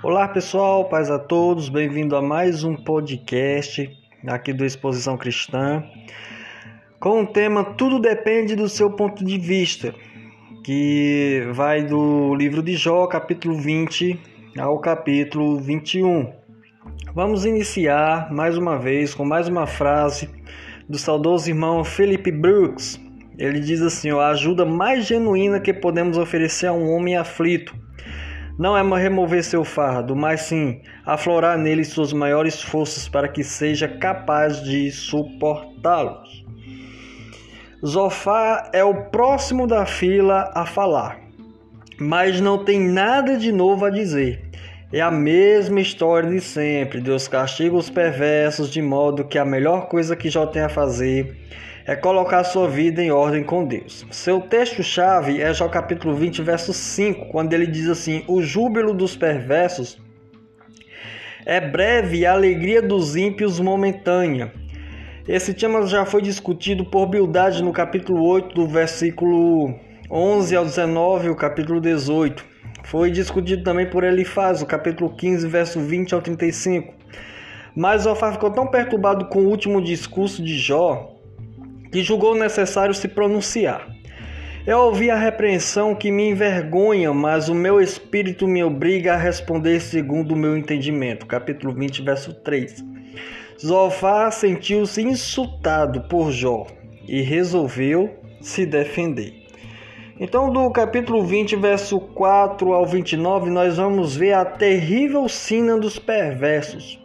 Olá pessoal, paz a todos, bem-vindo a mais um podcast aqui do Exposição Cristã com o tema Tudo Depende do Seu Ponto de Vista, que vai do livro de Jó, capítulo 20 ao capítulo 21. Vamos iniciar mais uma vez com mais uma frase do saudoso irmão Philip Brooks. Ele diz assim: a ajuda mais genuína que podemos oferecer a um homem aflito não é remover seu fardo, mas sim aflorar nele suas maiores forças para que seja capaz de suportá-los. Zofá é o próximo da fila a falar, mas não tem nada de novo a dizer. É a mesma história de sempre. Deus castiga os perversos de modo que a melhor coisa que Jó tem a fazer é colocar sua vida em ordem com Deus. Seu texto-chave é Jó capítulo 20, verso 5, quando ele diz assim: O júbilo dos perversos é breve e a alegria dos ímpios momentânea. Esse tema já foi discutido por Bildade no capítulo 8, do versículo 11 ao 19, o capítulo 18. Foi discutido também por Elifaz, o capítulo 15, verso 20 ao 35. Mas Zofar ficou tão perturbado com o último discurso de Jó que julgou necessário se pronunciar. Eu ouvi a repreensão que me envergonha, mas o meu espírito me obriga a responder segundo o meu entendimento. Capítulo 20, verso 3. Zofar sentiu-se insultado por Jó e resolveu se defender. Então, do capítulo 20, verso 4 ao 29, nós vamos ver a terrível sina dos perversos.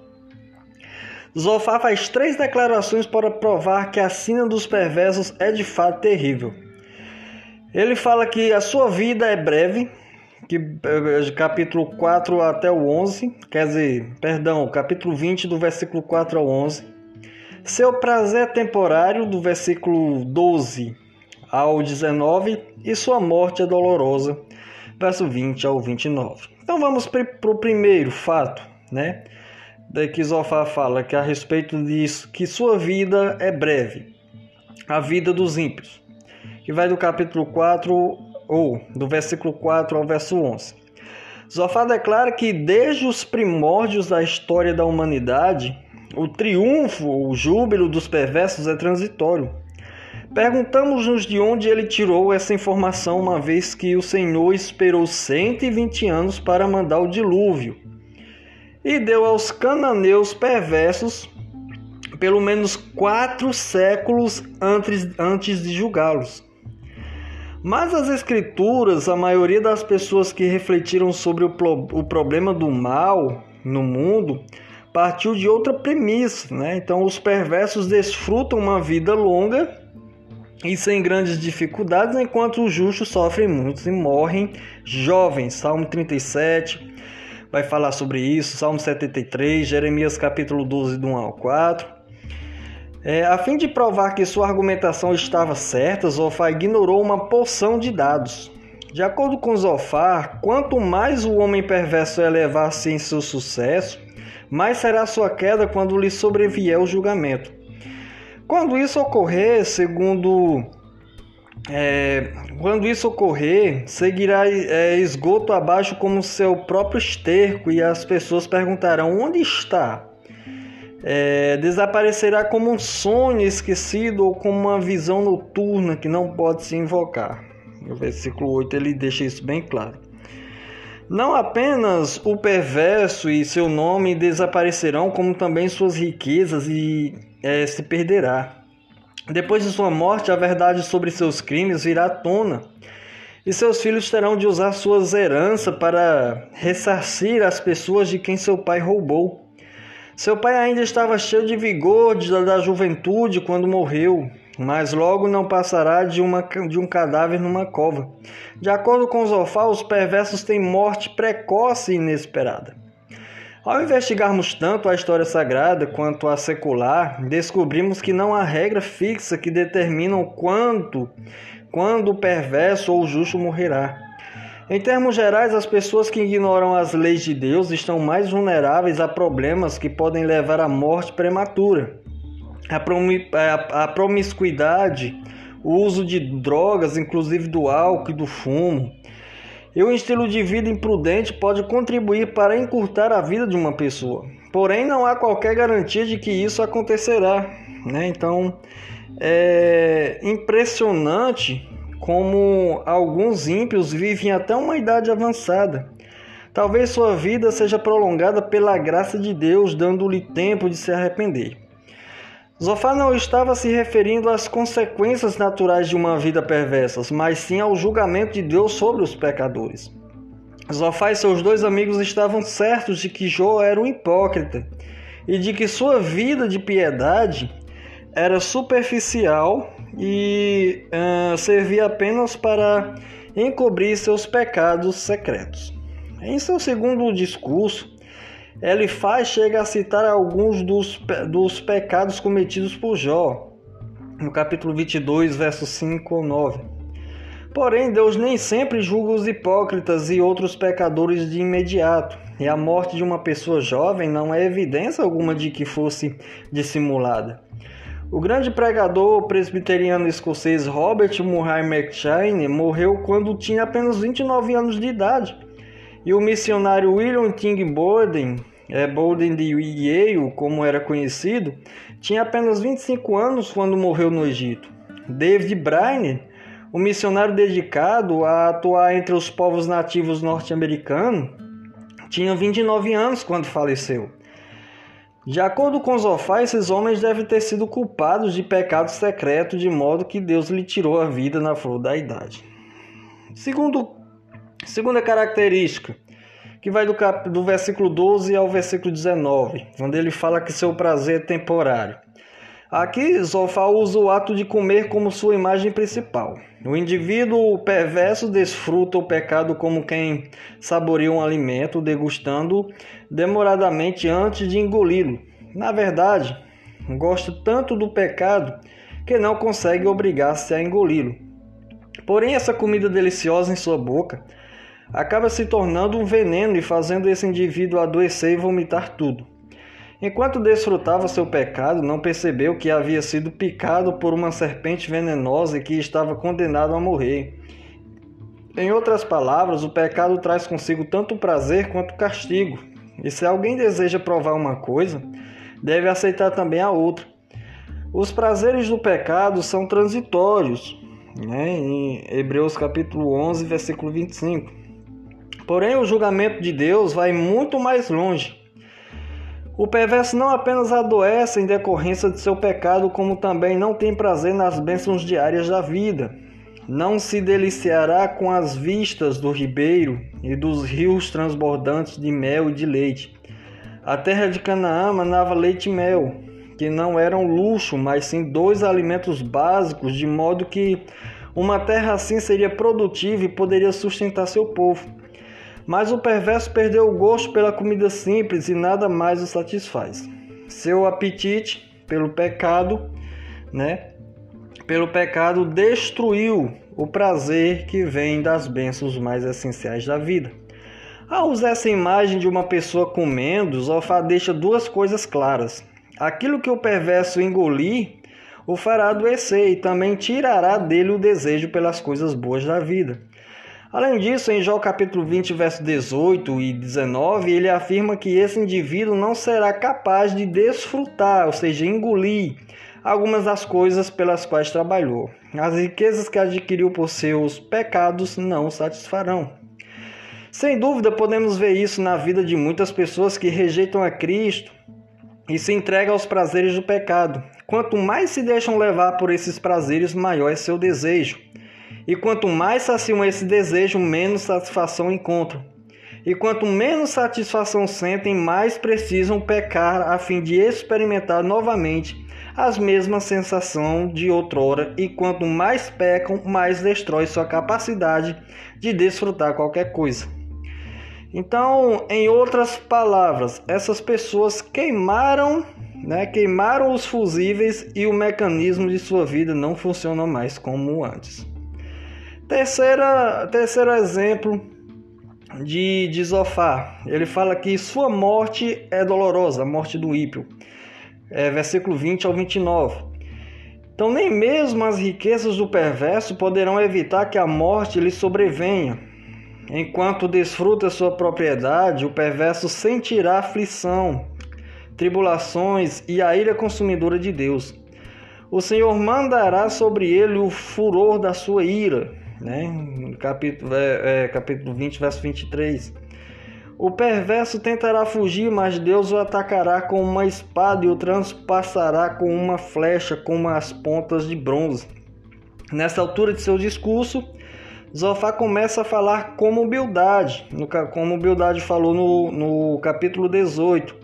Zofar faz três declarações para provar que a sina dos perversos é de fato terrível. Ele fala que a sua vida é breve, que eh, capítulo 4 até o 11, quer dizer, perdão, capítulo 20 do versículo 4 ao 11. Seu prazer é temporário do versículo 12 ao 19 e sua morte é dolorosa, verso 20 ao 29. Então vamos para o primeiro fato, né? Que Zofar fala que a respeito disso, que sua vida é breve, a vida dos ímpios, que vai do capítulo 4 ou do versículo 4 ao verso 11. Zofar declara que desde os primórdios da história da humanidade, o triunfo, o júbilo dos perversos é transitório. Perguntamos-nos de onde ele tirou essa informação, uma vez que o Senhor esperou 120 anos para mandar o dilúvio e deu aos cananeus perversos pelo menos quatro séculos antes, antes de julgá-los. Mas as Escrituras, a maioria das pessoas que refletiram sobre o, o problema do mal no mundo, partiu de outra premissa. Né? Então, os perversos desfrutam uma vida longa e sem grandes dificuldades, enquanto os justos sofrem muito e morrem jovens. Salmo 37, vai falar sobre isso, Salmo 73, Jeremias capítulo 12, do 1 ao 4. É, a fim de provar que sua argumentação estava certa, Zofar ignorou uma porção de dados. De acordo com Zofar, quanto mais o homem perverso elevar-se em seu sucesso, mais será sua queda quando lhe sobrevier o julgamento. Quando isso ocorrer, segundo é, quando isso ocorrer, seguirá é, esgoto abaixo como seu próprio esterco e as pessoas perguntarão onde está. É, desaparecerá como um sonho esquecido ou como uma visão noturna que não pode se invocar. No versículo 8 ele deixa isso bem claro. Não apenas o perverso e seu nome desaparecerão, como também suas riquezas e é, se perderá. Depois de sua morte, a verdade sobre seus crimes virá à tona, e seus filhos terão de usar suas heranças para ressarcir as pessoas de quem seu pai roubou. Seu pai ainda estava cheio de vigor da juventude quando morreu, mas logo não passará de, uma, de um cadáver numa cova. De acordo com Zofá, os perversos têm morte precoce e inesperada. Ao investigarmos tanto a história sagrada quanto a secular, descobrimos que não há regra fixa que determina o quanto, quando o perverso ou o justo morrerá. Em termos gerais, as pessoas que ignoram as leis de Deus estão mais vulneráveis a problemas que podem levar à morte prematura. A promiscuidade, o uso de drogas, inclusive do álcool e do fumo, E um estilo de vida imprudente pode contribuir para encurtar a vida de uma pessoa. Porém, não há qualquer garantia de que isso acontecerá. Né? Então, é impressionante como alguns ímpios vivem até uma idade avançada. Talvez sua vida seja prolongada pela graça de Deus, dando-lhe tempo de se arrepender. Zofar não estava se referindo às consequências naturais de uma vida perversa, mas sim ao julgamento de Deus sobre os pecadores. Zofar e seus dois amigos estavam certos de que Jó era um hipócrita e de que sua vida de piedade era superficial e uh, servia apenas para encobrir seus pecados secretos. Em seu segundo discurso, Elifaz chega a citar alguns dos, dos pecados cometidos por Jó, no capítulo 22, versos 5 ou 9. Porém, Deus nem sempre julga os hipócritas e outros pecadores de imediato, e a morte de uma pessoa jovem não é evidência alguma de que fosse dissimulada. O grande pregador presbiteriano escocês Robert Murray McShane morreu quando tinha apenas 29 anos de idade. E o missionário William King Borden, é, Borden de Yale, como era conhecido, tinha apenas 25 anos quando morreu no Egito. David Brainerd, o missionário dedicado a atuar entre os povos nativos norte-americanos, tinha 29 anos quando faleceu. De acordo com Zofá, esses homens devem ter sido culpados de pecado secreto, de modo que Deus lhe tirou a vida na flor da idade. Segundo, segunda característica, que vai do, cap, do versículo 12 ao versículo 19, onde ele fala que seu prazer é temporário. Aqui, Zofá usa o ato de comer como sua imagem principal. O indivíduo perverso desfruta o pecado como quem saboreia um alimento, degustando demoradamente antes de engoli-lo. Na verdade, gosta tanto do pecado que não consegue obrigar-se a engoli-lo. Porém, essa comida deliciosa em sua boca acaba se tornando um veneno e fazendo esse indivíduo adoecer e vomitar tudo. Enquanto desfrutava seu pecado, não percebeu que havia sido picado por uma serpente venenosa e que estava condenado a morrer. Em outras palavras, o pecado traz consigo tanto prazer quanto castigo. E se alguém deseja provar uma coisa, deve aceitar também a outra. Os prazeres do pecado são transitórios, né? em Hebreus capítulo 11, versículo 25. Porém, o julgamento de Deus vai muito mais longe. O perverso não apenas adoece em decorrência de seu pecado, como também não tem prazer nas bênçãos diárias da vida. Não se deliciará com as vistas do ribeiro e dos rios transbordantes de mel e de leite. A terra de Canaã manava leite e mel, que não eram luxo, mas sim dois alimentos básicos, de modo que uma terra assim seria produtiva e poderia sustentar seu povo. Mas o perverso perdeu o gosto pela comida simples e nada mais o satisfaz. Seu apetite pelo pecado, né? Pelo pecado destruiu o prazer que vem das bênçãos mais essenciais da vida. Ao usar essa imagem de uma pessoa comendo, Zofá deixa duas coisas claras. Aquilo que o perverso engolir o fará adoecer e também tirará dele o desejo pelas coisas boas da vida. Além disso, em Jó capítulo 20, versos 18 e 19, ele afirma que esse indivíduo não será capaz de desfrutar, ou seja, engolir algumas das coisas pelas quais trabalhou. As riquezas que adquiriu por seus pecados não satisfarão. Sem dúvida, podemos ver isso na vida de muitas pessoas que rejeitam a Cristo e se entregam aos prazeres do pecado. Quanto mais se deixam levar por esses prazeres, maior é seu desejo. E quanto mais saciam esse desejo, menos satisfação encontram. E quanto menos satisfação sentem, mais precisam pecar a fim de experimentar novamente as mesmas sensações de outrora. E quanto mais pecam, mais destrói sua capacidade de desfrutar qualquer coisa. Então, em outras palavras, essas pessoas queimaram, né, queimaram os fusíveis e o mecanismo de sua vida não funciona mais como antes. Terceira, terceiro exemplo de, de Zofar. Ele fala que sua morte é dolorosa, a morte do ímpio. É, versículo 20 ao 29. Então, nem mesmo as riquezas do perverso poderão evitar que a morte lhe sobrevenha. Enquanto desfruta sua propriedade, o perverso sentirá aflição, tribulações e a ira consumidora de Deus. O Senhor mandará sobre ele o furor da sua ira. Né? Capítulo, é, é, capítulo 20, verso 23. O perverso tentará fugir, mas Deus o atacará com uma espada e o transpassará com uma flecha com as pontas de bronze. Nessa altura de seu discurso, Zofá começa a falar como humildade, como humildade falou no, no capítulo 18.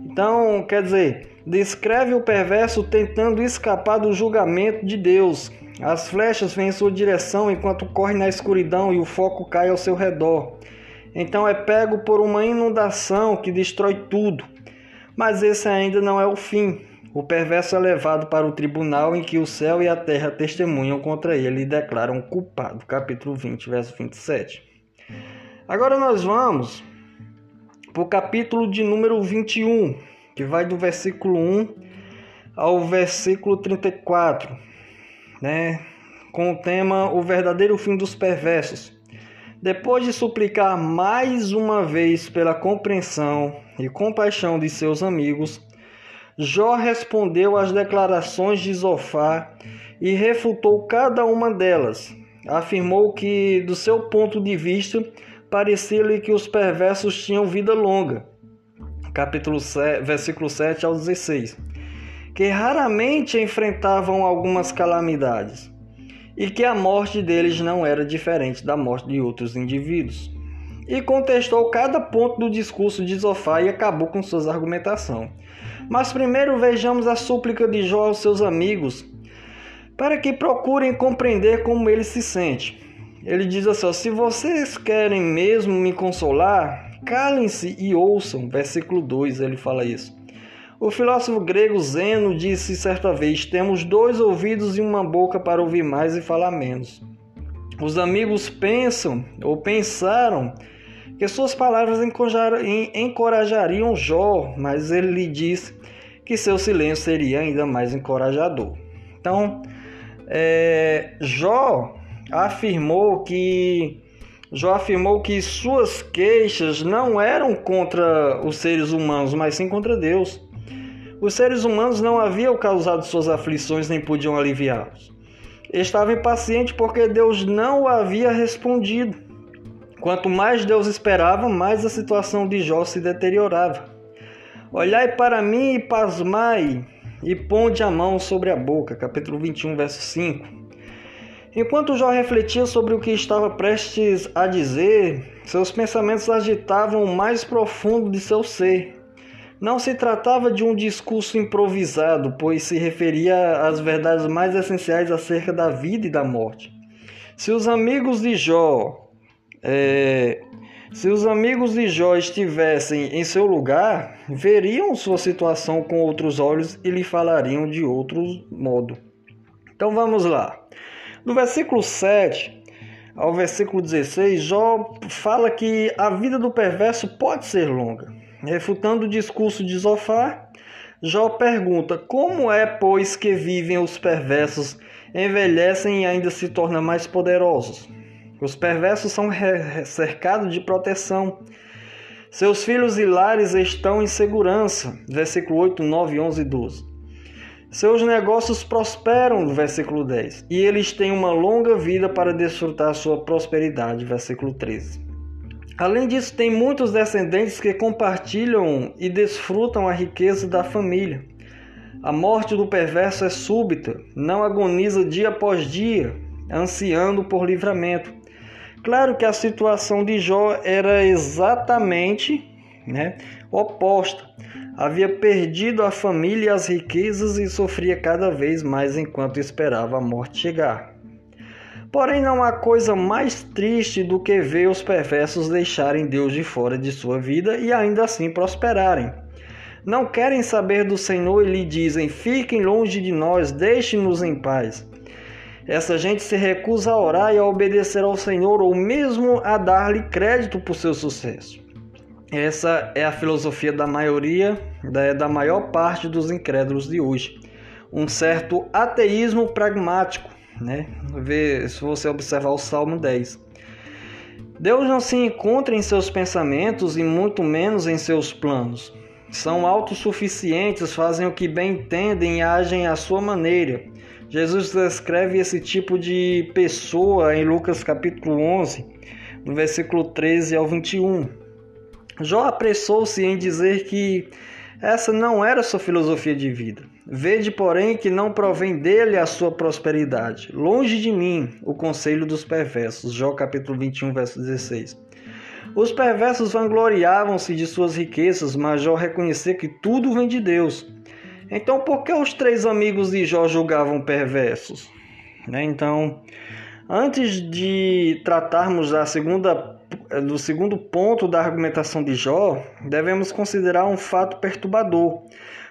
Então, quer dizer, descreve o perverso tentando escapar do julgamento de Deus. As flechas vêm em sua direção enquanto corre na escuridão e o foco cai ao seu redor. Então é pego por uma inundação que destrói tudo. Mas esse ainda não é o fim. O perverso é levado para o tribunal em que o céu e a terra testemunham contra ele e declaram culpado. Capítulo 20, verso 27. Agora nós vamos para o capítulo de número 21, que vai do versículo 1 ao versículo 34, né? com o tema O verdadeiro fim dos perversos. Depois de suplicar mais uma vez pela compreensão e compaixão de seus amigos, Jó respondeu às declarações de Zofá e refutou cada uma delas. Afirmou que, do seu ponto de vista, parecia-lhe que os perversos tinham vida longa. Capítulo 7, versículo 7 ao 16. Que raramente enfrentavam algumas calamidades e que a morte deles não era diferente da morte de outros indivíduos. E contestou cada ponto do discurso de Zofá e acabou com suas argumentações. Mas primeiro vejamos a súplica de Jó aos seus amigos, para que procurem compreender como ele se sente. Ele diz assim: Se vocês querem mesmo me consolar, calem-se e ouçam. Versículo 2 ele fala isso. O filósofo grego Zeno disse certa vez: Temos dois ouvidos e uma boca para ouvir mais e falar menos. Os amigos pensam ou pensaram que suas palavras encorajariam Jó, mas ele lhe disse que seu silêncio seria ainda mais encorajador. Então, é, Jó afirmou que Jó afirmou que suas queixas não eram contra os seres humanos, mas sim contra Deus. Os seres humanos não haviam causado suas aflições nem podiam aliviá-los. Estava impaciente porque Deus não o havia respondido. Quanto mais Deus esperava, mais a situação de Jó se deteriorava. Olhai para mim e pasmai, e ponde a mão sobre a boca. Capítulo 21, verso 5. Enquanto Jó refletia sobre o que estava prestes a dizer, seus pensamentos agitavam o mais profundo de seu ser. Não se tratava de um discurso improvisado, pois se referia às verdades mais essenciais acerca da vida e da morte. Se os amigos de Jó, é, se os amigos de Jó estivessem em seu lugar, veriam sua situação com outros olhos e lhe falariam de outro modo. Então vamos lá. No versículo 7 ao versículo 16, Jó fala que a vida do perverso pode ser longa. Refutando o discurso de Zofar, Jó pergunta: Como é, pois, que vivem os perversos, envelhecem e ainda se tornam mais poderosos? Os perversos são cercados de proteção. Seus filhos e lares estão em segurança. Versículo 8, 9, 11 e 12. Seus negócios prosperam, versículo 10, e eles têm uma longa vida para desfrutar sua prosperidade, versículo 13. Além disso, tem muitos descendentes que compartilham e desfrutam a riqueza da família. A morte do perverso é súbita, não agoniza dia após dia, ansiando por livramento. Claro que a situação de Jó era exatamente né, oposta. Havia perdido a família e as riquezas e sofria cada vez mais enquanto esperava a morte chegar. Porém, não há coisa mais triste do que ver os perversos deixarem Deus de fora de sua vida e ainda assim prosperarem. Não querem saber do Senhor e lhe dizem: Fiquem longe de nós, deixe-nos em paz. Essa gente se recusa a orar e a obedecer ao Senhor ou mesmo a dar-lhe crédito por seu sucesso. Essa é a filosofia da maioria, da, maior parte dos incrédulos de hoje. Um certo ateísmo pragmático né? Vê, se você observar o Salmo 10. Deus não se encontra em seus pensamentos e muito menos em seus planos. São autossuficientes, fazem o que bem entendem e agem à sua maneira. Jesus descreve esse tipo de pessoa em Lucas capítulo 11, no versículo 13 ao 21. Jó apressou-se em dizer que essa não era sua filosofia de vida. Vede, porém, que não provém dele a sua prosperidade. Longe de mim o conselho dos perversos. Jó capítulo 21, verso 16. Os perversos vangloriavam-se de suas riquezas, mas Jó reconhecia que tudo vem de Deus. Então, por que os três amigos de Jó julgavam perversos? Né? Então, antes de tratarmos da segunda, do segundo ponto da argumentação de Jó, devemos considerar um fato perturbador.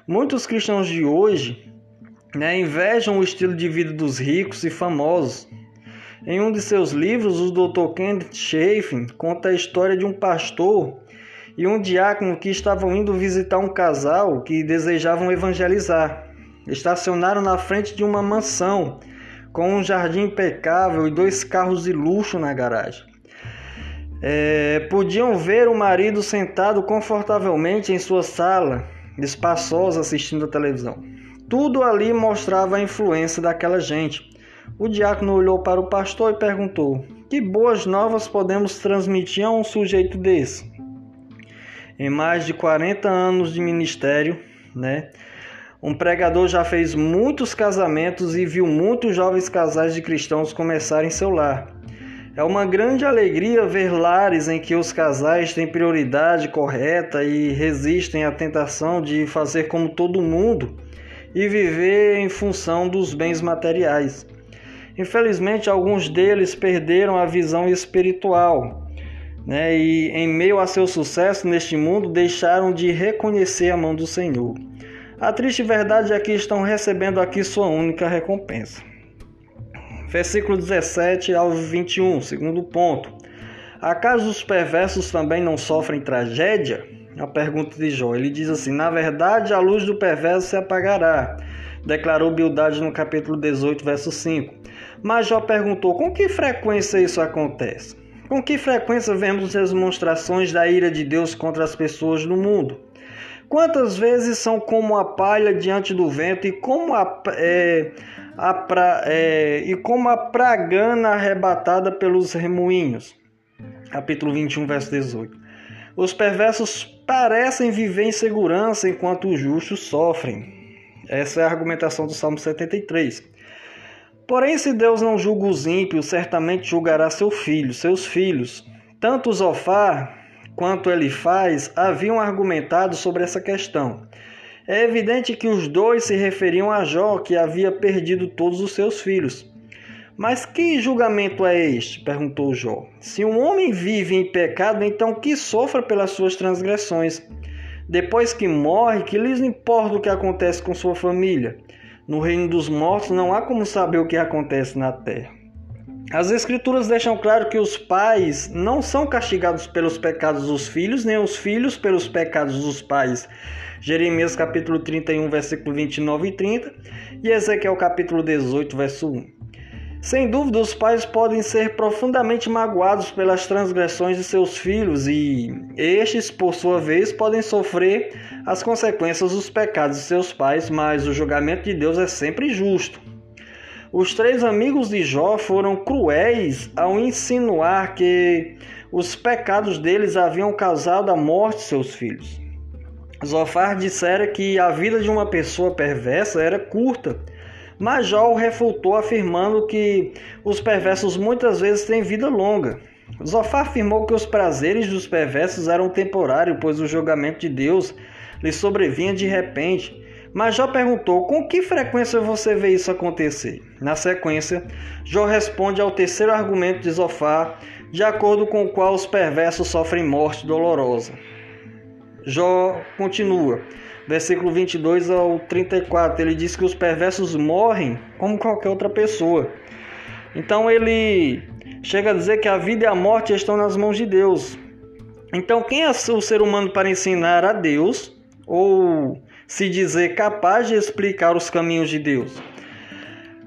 Muitos cristãos de hoje né, invejam o estilo de vida dos ricos e famosos. Em um de seus livros, o Dr. Kenneth Schaffen conta a história de um pastor e um diácono que estavam indo visitar um casal que desejavam evangelizar. Estacionaram na frente de uma mansão com um jardim impecável e dois carros de luxo na garagem. É, podiam ver o marido sentado confortavelmente em sua sala, espaçosa, assistindo a televisão. Tudo ali mostrava a influência daquela gente. O diácono olhou para o pastor e perguntou: Que boas novas podemos transmitir a um sujeito desse? Em mais de 40 anos de ministério, né? Um pregador já fez muitos casamentos e viu muitos jovens casais de cristãos começarem seu lar. É uma grande alegria ver lares em que os casais têm prioridade correta e resistem à tentação de fazer como todo mundo e viver em função dos bens materiais. Infelizmente, alguns deles perderam a visão espiritual né? e, em meio a seu sucesso neste mundo, deixaram de reconhecer a mão do Senhor. A triste verdade é que estão recebendo aqui sua única recompensa. Versículo 17 ao 21, segundo ponto. Acaso os perversos também não sofrem tragédia? A pergunta de Jó. Ele diz assim: Na verdade, a luz do perverso se apagará, declarou Bildade no capítulo 18, verso 5. Mas Jó perguntou: com que frequência isso acontece? Com que frequência vemos as demonstrações da ira de Deus contra as pessoas no mundo? Quantas vezes são como a palha diante do vento e como a, é, a pra, é, e como a pragana arrebatada pelos remoinhos? Capítulo 21, verso 18. Os perversos parecem viver em segurança enquanto os justos sofrem. Essa é a argumentação do Salmo 73. Porém, se Deus não julga os ímpios, certamente julgará seu filho, seus filhos. Tanto Zofar quanto ele faz haviam argumentado sobre essa questão. É evidente que os dois se referiam a Jó, que havia perdido todos os seus filhos. Mas que julgamento é este? perguntou Jó. Se um homem vive em pecado, então que sofra pelas suas transgressões. Depois que morre, que lhes importa o que acontece com sua família? No reino dos mortos não há como saber o que acontece na terra. As Escrituras deixam claro que os pais não são castigados pelos pecados dos filhos, nem os filhos pelos pecados dos pais. Jeremias capítulo 31, versículo 29 e 30, e Ezequiel capítulo 18, verso 1. Sem dúvida, os pais podem ser profundamente magoados pelas transgressões de seus filhos e estes, por sua vez, podem sofrer as consequências dos pecados de seus pais, mas o julgamento de Deus é sempre justo. Os três amigos de Jó foram cruéis ao insinuar que os pecados deles haviam causado a morte de seus filhos. Zofar dissera que a vida de uma pessoa perversa era curta mas Jó refutou afirmando que os perversos muitas vezes têm vida longa. Zofar afirmou que os prazeres dos perversos eram temporários, pois o julgamento de Deus lhe sobrevinha de repente. Mas Jó perguntou: com que frequência você vê isso acontecer? Na sequência, Jó responde ao terceiro argumento de Zofar, de acordo com o qual os perversos sofrem morte dolorosa. Jó continua versículo 22 ao 34, ele diz que os perversos morrem como qualquer outra pessoa. Então ele chega a dizer que a vida e a morte estão nas mãos de Deus. Então quem é o ser humano para ensinar a Deus ou se dizer capaz de explicar os caminhos de Deus?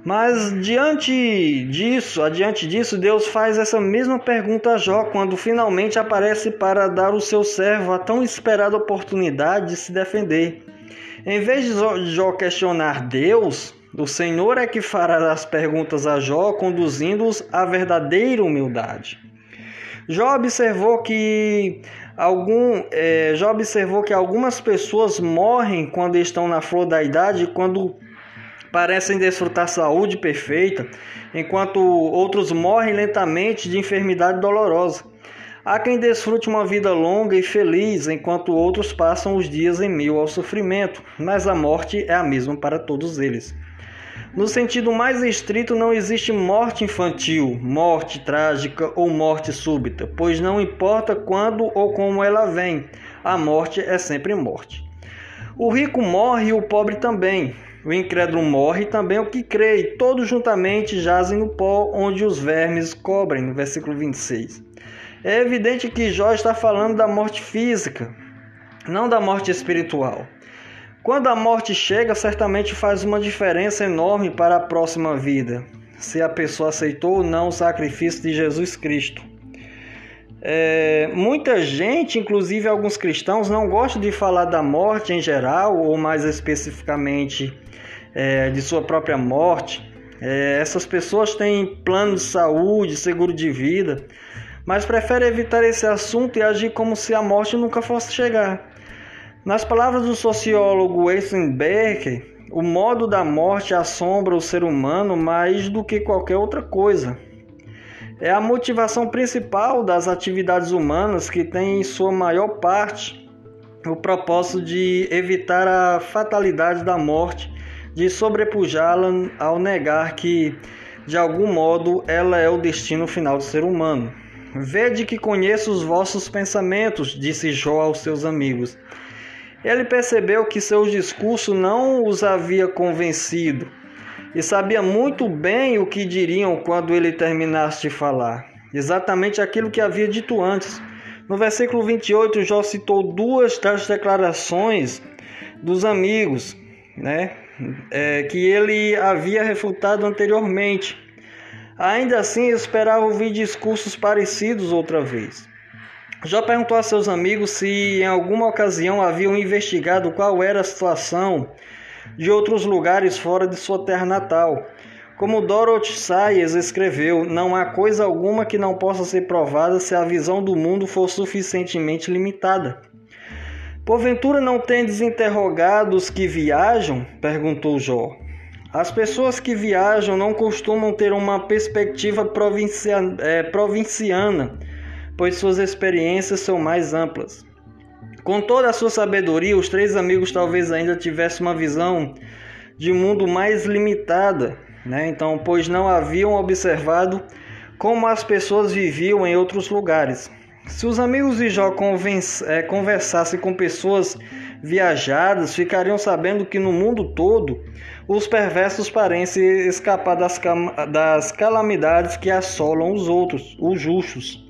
Mas diante disso, adiante disso, Deus faz essa mesma pergunta a Jó quando finalmente aparece para dar ao seu servo a tão esperada oportunidade de se defender. Em vez de Jó questionar Deus, o Senhor é que fará as perguntas a Jó, conduzindo-os à verdadeira humildade. Jó observou que algum, é, Jó observou que algumas pessoas morrem quando estão na flor da idade, quando parecem desfrutar saúde perfeita, enquanto outros morrem lentamente de enfermidade dolorosa. Há quem desfrute uma vida longa e feliz, enquanto outros passam os dias em meio ao sofrimento, mas a morte é a mesma para todos eles. No sentido mais estrito, não existe morte infantil, morte trágica ou morte súbita, pois não importa quando ou como ela vem, a morte é sempre morte. O rico morre e o pobre também, o incrédulo morre também o que crê, e todos juntamente jazem no pó onde os vermes cobrem, no versículo 26. É evidente que Jó está falando da morte física, não da morte espiritual. Quando a morte chega, certamente faz uma diferença enorme para a próxima vida, se a pessoa aceitou ou não o sacrifício de Jesus Cristo. É, muita gente, inclusive alguns cristãos, não gostam de falar da morte em geral, ou mais especificamente é, de sua própria morte. É, essas pessoas têm plano de saúde, seguro de vida, mas preferem evitar esse assunto e agir como se a morte nunca fosse chegar. Nas palavras do sociólogo Eisenberg, o modo da morte assombra o ser humano mais do que qualquer outra coisa. É a motivação principal das atividades humanas que tem em sua maior parte o propósito de evitar a fatalidade da morte de sobrepujá-la ao negar que, de algum modo, ela é o destino final do ser humano. Vede que conheço os vossos pensamentos, disse Jó aos seus amigos. Ele percebeu que seu discurso não os havia convencido e sabia muito bem o que diriam quando ele terminasse de falar. Exatamente aquilo que havia dito antes. No versículo 28, Jó citou duas das declarações dos amigos, né? é, que ele havia refutado anteriormente. Ainda assim, esperava ouvir discursos parecidos outra vez. Já perguntou a seus amigos se em alguma ocasião haviam investigado qual era a situação de outros lugares fora de sua terra natal. Como Dorothy Sayers escreveu, não há coisa alguma que não possa ser provada se a visão do mundo for suficientemente limitada. Porventura não tendes interrogado os que viajam? perguntou Jó. As pessoas que viajam não costumam ter uma perspectiva provincia, é, provinciana, pois suas experiências são mais amplas. Com toda a sua sabedoria, os três amigos talvez ainda tivessem uma visão de mundo mais limitada, né? Então, pois não haviam observado como as pessoas viviam em outros lugares. Se os amigos de Jó é, conversassem com pessoas viajadas, ficariam sabendo que no mundo todo os perversos parecem escapar das, das calamidades que assolam os outros, os justos.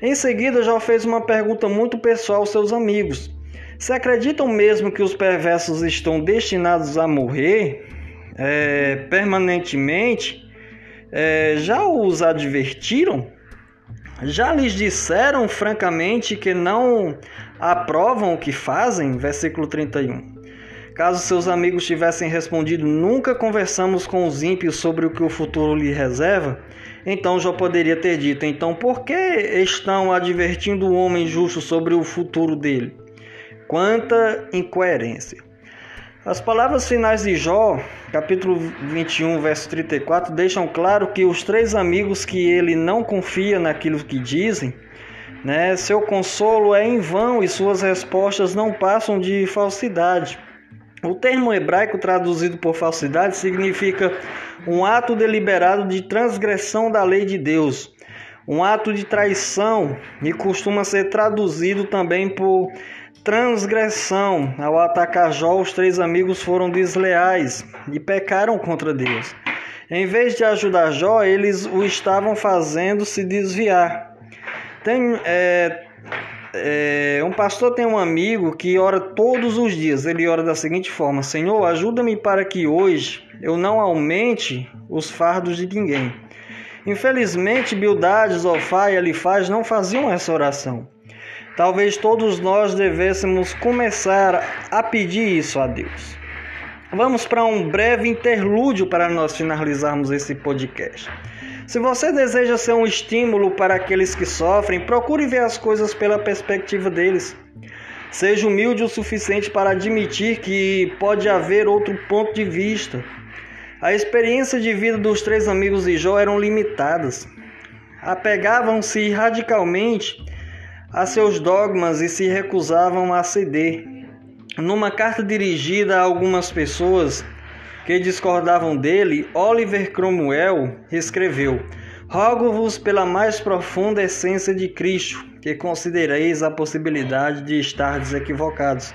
Em seguida, Jó fez uma pergunta muito pessoal aos seus amigos. Se acreditam mesmo que os perversos estão destinados a morrer é, permanentemente? É, já os advertiram? Já lhes disseram francamente que não aprovam o que fazem? Versículo 31. Caso seus amigos tivessem respondido: Nunca conversamos com os ímpios sobre o que o futuro lhe reserva, então já poderia ter dito: Então por que estão advertindo o homem justo sobre o futuro dele? Quanta incoerência! As palavras finais de Jó, capítulo 21, verso 34, deixam claro que os três amigos que ele não confia naquilo que dizem, né, seu consolo é em vão e suas respostas não passam de falsidade. O termo hebraico traduzido por falsidade significa um ato deliberado de transgressão da lei de Deus, um ato de traição e costuma ser traduzido também por transgressão. Ao atacar Jó, os três amigos foram desleais e pecaram contra Deus. Em vez de ajudar Jó, eles o estavam fazendo se desviar. Tem, é, é, um pastor tem um amigo que ora todos os dias. Ele ora da seguinte forma: Senhor, ajuda-me para que hoje eu não aumente os fardos de ninguém. Infelizmente, Bildade, Zofá e Elifaz não faziam essa oração. Talvez todos nós devêssemos começar a pedir isso a Deus. Vamos para um breve interlúdio para nós finalizarmos esse podcast. Se você deseja ser um estímulo para aqueles que sofrem, procure ver as coisas pela perspectiva deles. Seja humilde o suficiente para admitir que pode haver outro ponto de vista. A experiência de vida dos três amigos de Jó eram limitadas. Apegavam-se radicalmente a seus dogmas e se recusavam a ceder. Numa carta dirigida a algumas pessoas, que discordavam dele, Oliver Cromwell escreveu: Rogo-vos pela mais profunda essência de Cristo, que considereis a possibilidade de estar desequivocados.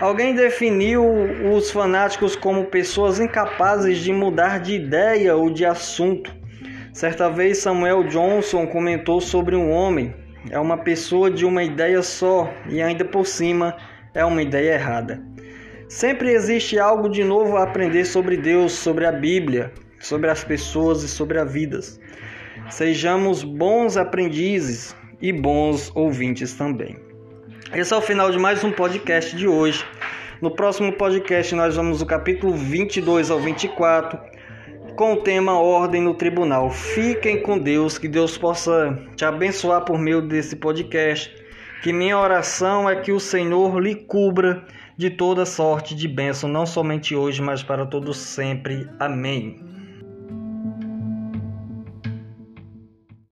Alguém definiu os fanáticos como pessoas incapazes de mudar de ideia ou de assunto. Certa vez Samuel Johnson comentou sobre um homem. É uma pessoa de uma ideia só e ainda por cima é uma ideia errada. Sempre existe algo de novo a aprender sobre Deus, sobre a Bíblia, sobre as pessoas e sobre as vidas. Sejamos bons aprendizes e bons ouvintes também. Esse é o final de mais um podcast de hoje. No próximo podcast nós vamos do capítulo 22 ao 24 com o tema Ordem no Tribunal. Fiquem com Deus, que Deus possa te abençoar por meio desse podcast. Que minha oração é que o Senhor lhe cubra de toda sorte de bênção, não somente hoje, mas para todos sempre. Amém.